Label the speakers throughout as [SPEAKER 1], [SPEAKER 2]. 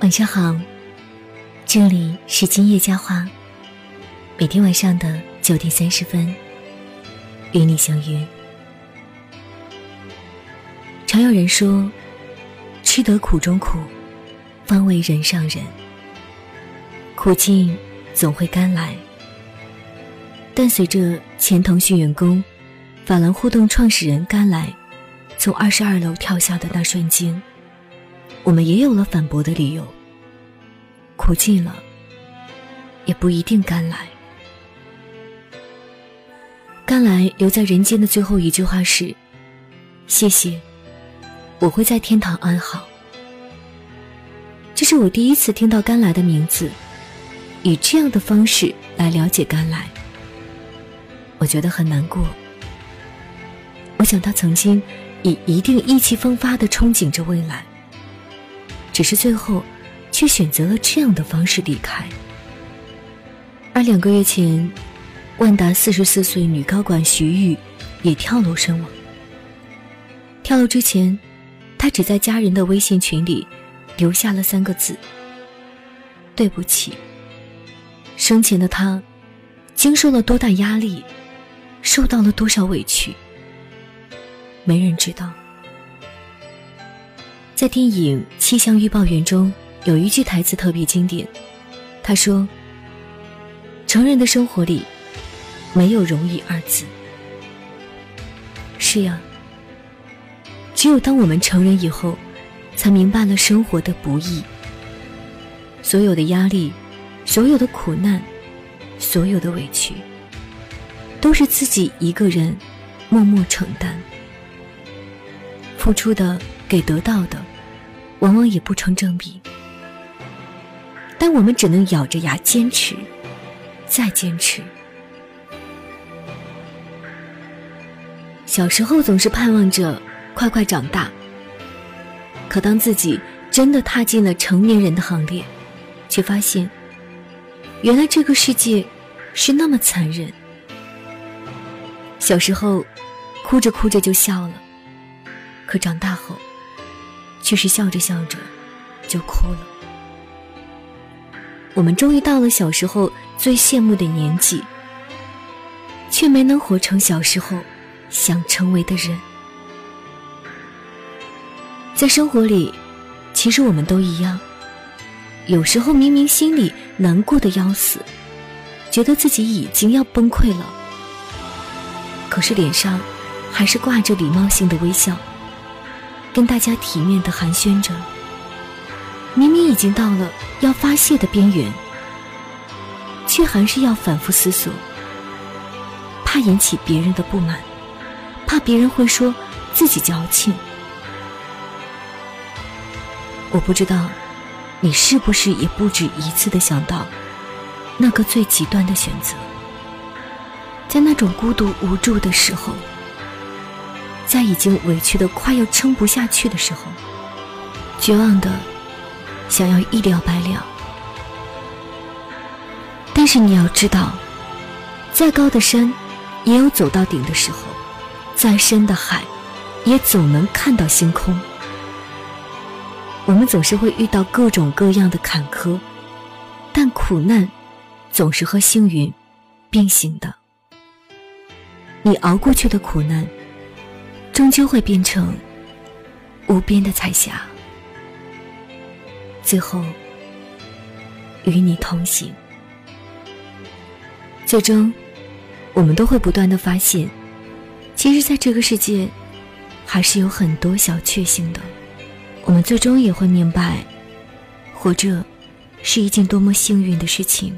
[SPEAKER 1] 晚上好，这里是今夜佳话，每天晚上的九点三十分与你相约。常有人说，吃得苦中苦，方为人上人。苦尽总会甘来，但随着前腾讯员工、法兰互动创始人甘来从二十二楼跳下的那瞬间。我们也有了反驳的理由。苦尽了，也不一定甘来。甘来留在人间的最后一句话是：“谢谢，我会在天堂安好。”这是我第一次听到甘来的名字，以这样的方式来了解甘来，我觉得很难过。我想他曾经以一定意气风发的憧憬着未来。只是最后，却选择了这样的方式离开。而两个月前，万达四十四岁女高管徐玉也跳楼身亡。跳楼之前，她只在家人的微信群里留下了三个字：“对不起。”生前的她，经受了多大压力，受到了多少委屈，没人知道。在电影《气象预报员》中，有一句台词特别经典。他说：“成人的生活里，没有容易二字。”是呀，只有当我们成人以后，才明白了生活的不易。所有的压力，所有的苦难，所有的委屈，都是自己一个人默默承担，付出的给得到的。往往也不成正比，但我们只能咬着牙坚持，再坚持。小时候总是盼望着快快长大，可当自己真的踏进了成年人的行列，却发现，原来这个世界是那么残忍。小时候，哭着哭着就笑了，可长大后。却是笑着笑着，就哭了。我们终于到了小时候最羡慕的年纪，却没能活成小时候想成为的人。在生活里，其实我们都一样。有时候明明心里难过的要死，觉得自己已经要崩溃了，可是脸上还是挂着礼貌性的微笑。跟大家体面的寒暄着，明明已经到了要发泄的边缘，却还是要反复思索，怕引起别人的不满，怕别人会说自己矫情。我不知道，你是不是也不止一次的想到，那个最极端的选择，在那种孤独无助的时候。在已经委屈的快要撑不下去的时候，绝望的想要一了百了。但是你要知道，再高的山也有走到顶的时候，再深的海也总能看到星空。我们总是会遇到各种各样的坎坷，但苦难总是和幸运并行的。你熬过去的苦难。终究会变成无边的彩霞，最后与你同行。最终，我们都会不断的发现，其实，在这个世界，还是有很多小确幸的。我们最终也会明白，活着是一件多么幸运的事情。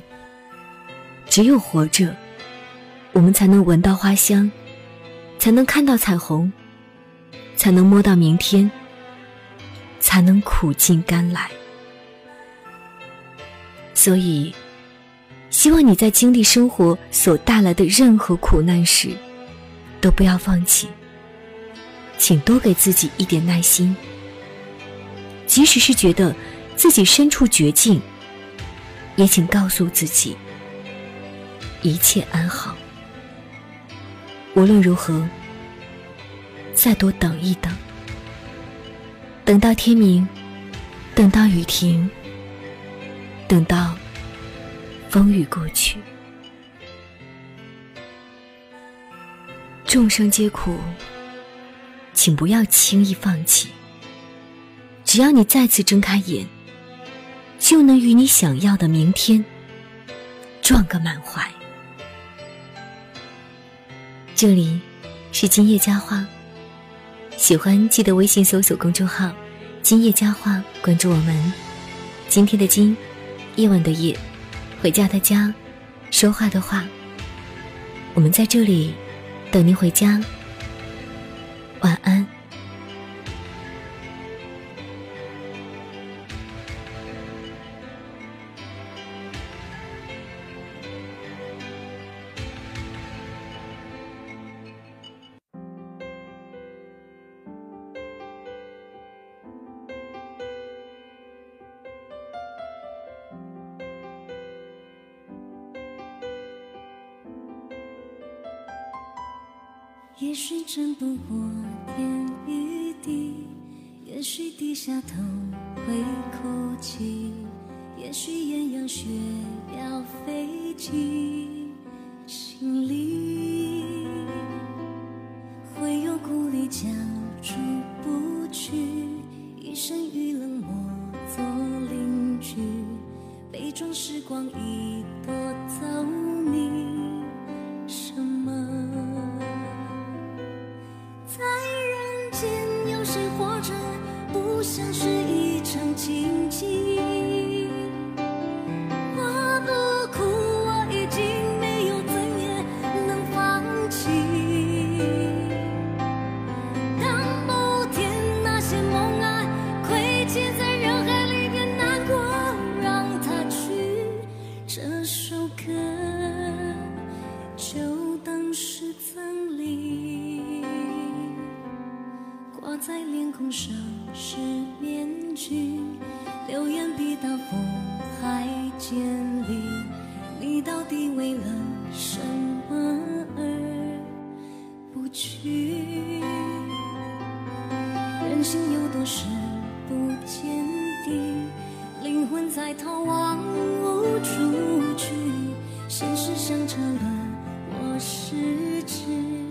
[SPEAKER 1] 只有活着，我们才能闻到花香，才能看到彩虹。才能摸到明天，才能苦尽甘来。所以，希望你在经历生活所带来的任何苦难时，都不要放弃。请多给自己一点耐心，即使是觉得自己身处绝境，也请告诉自己，一切安好。无论如何。再多等一等，等到天明，等到雨停，等到风雨过去。众生皆苦，请不要轻易放弃。只要你再次睁开眼，就能与你想要的明天撞个满怀。这里是今夜佳话，喜欢记得微信搜索公众号“今夜佳话”，关注我们。今天的今，夜晚的夜，回家的家，说话的话，我们在这里。等您回家，晚安。也许争不过天与地，也许低下头会哭泣，也许艳阳雪要飞进心里，会有孤立将出不去，一生与冷漠做邻居，悲壮时光已夺走像是在脸孔上是面具，流言比大风还尖利。你到底为了什么而不去？人心有多深不见底，灵魂在逃亡无处去。现实像车轮，我失职。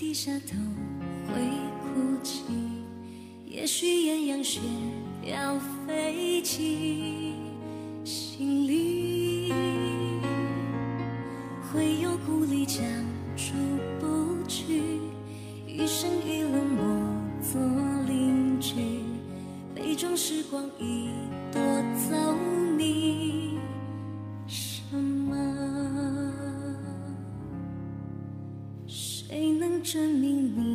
[SPEAKER 1] 低下头会哭泣，也许艳阳雪要飞起心里，会有鼓励加。出不去，一生一路默做邻居，杯中时光已夺走你。生命里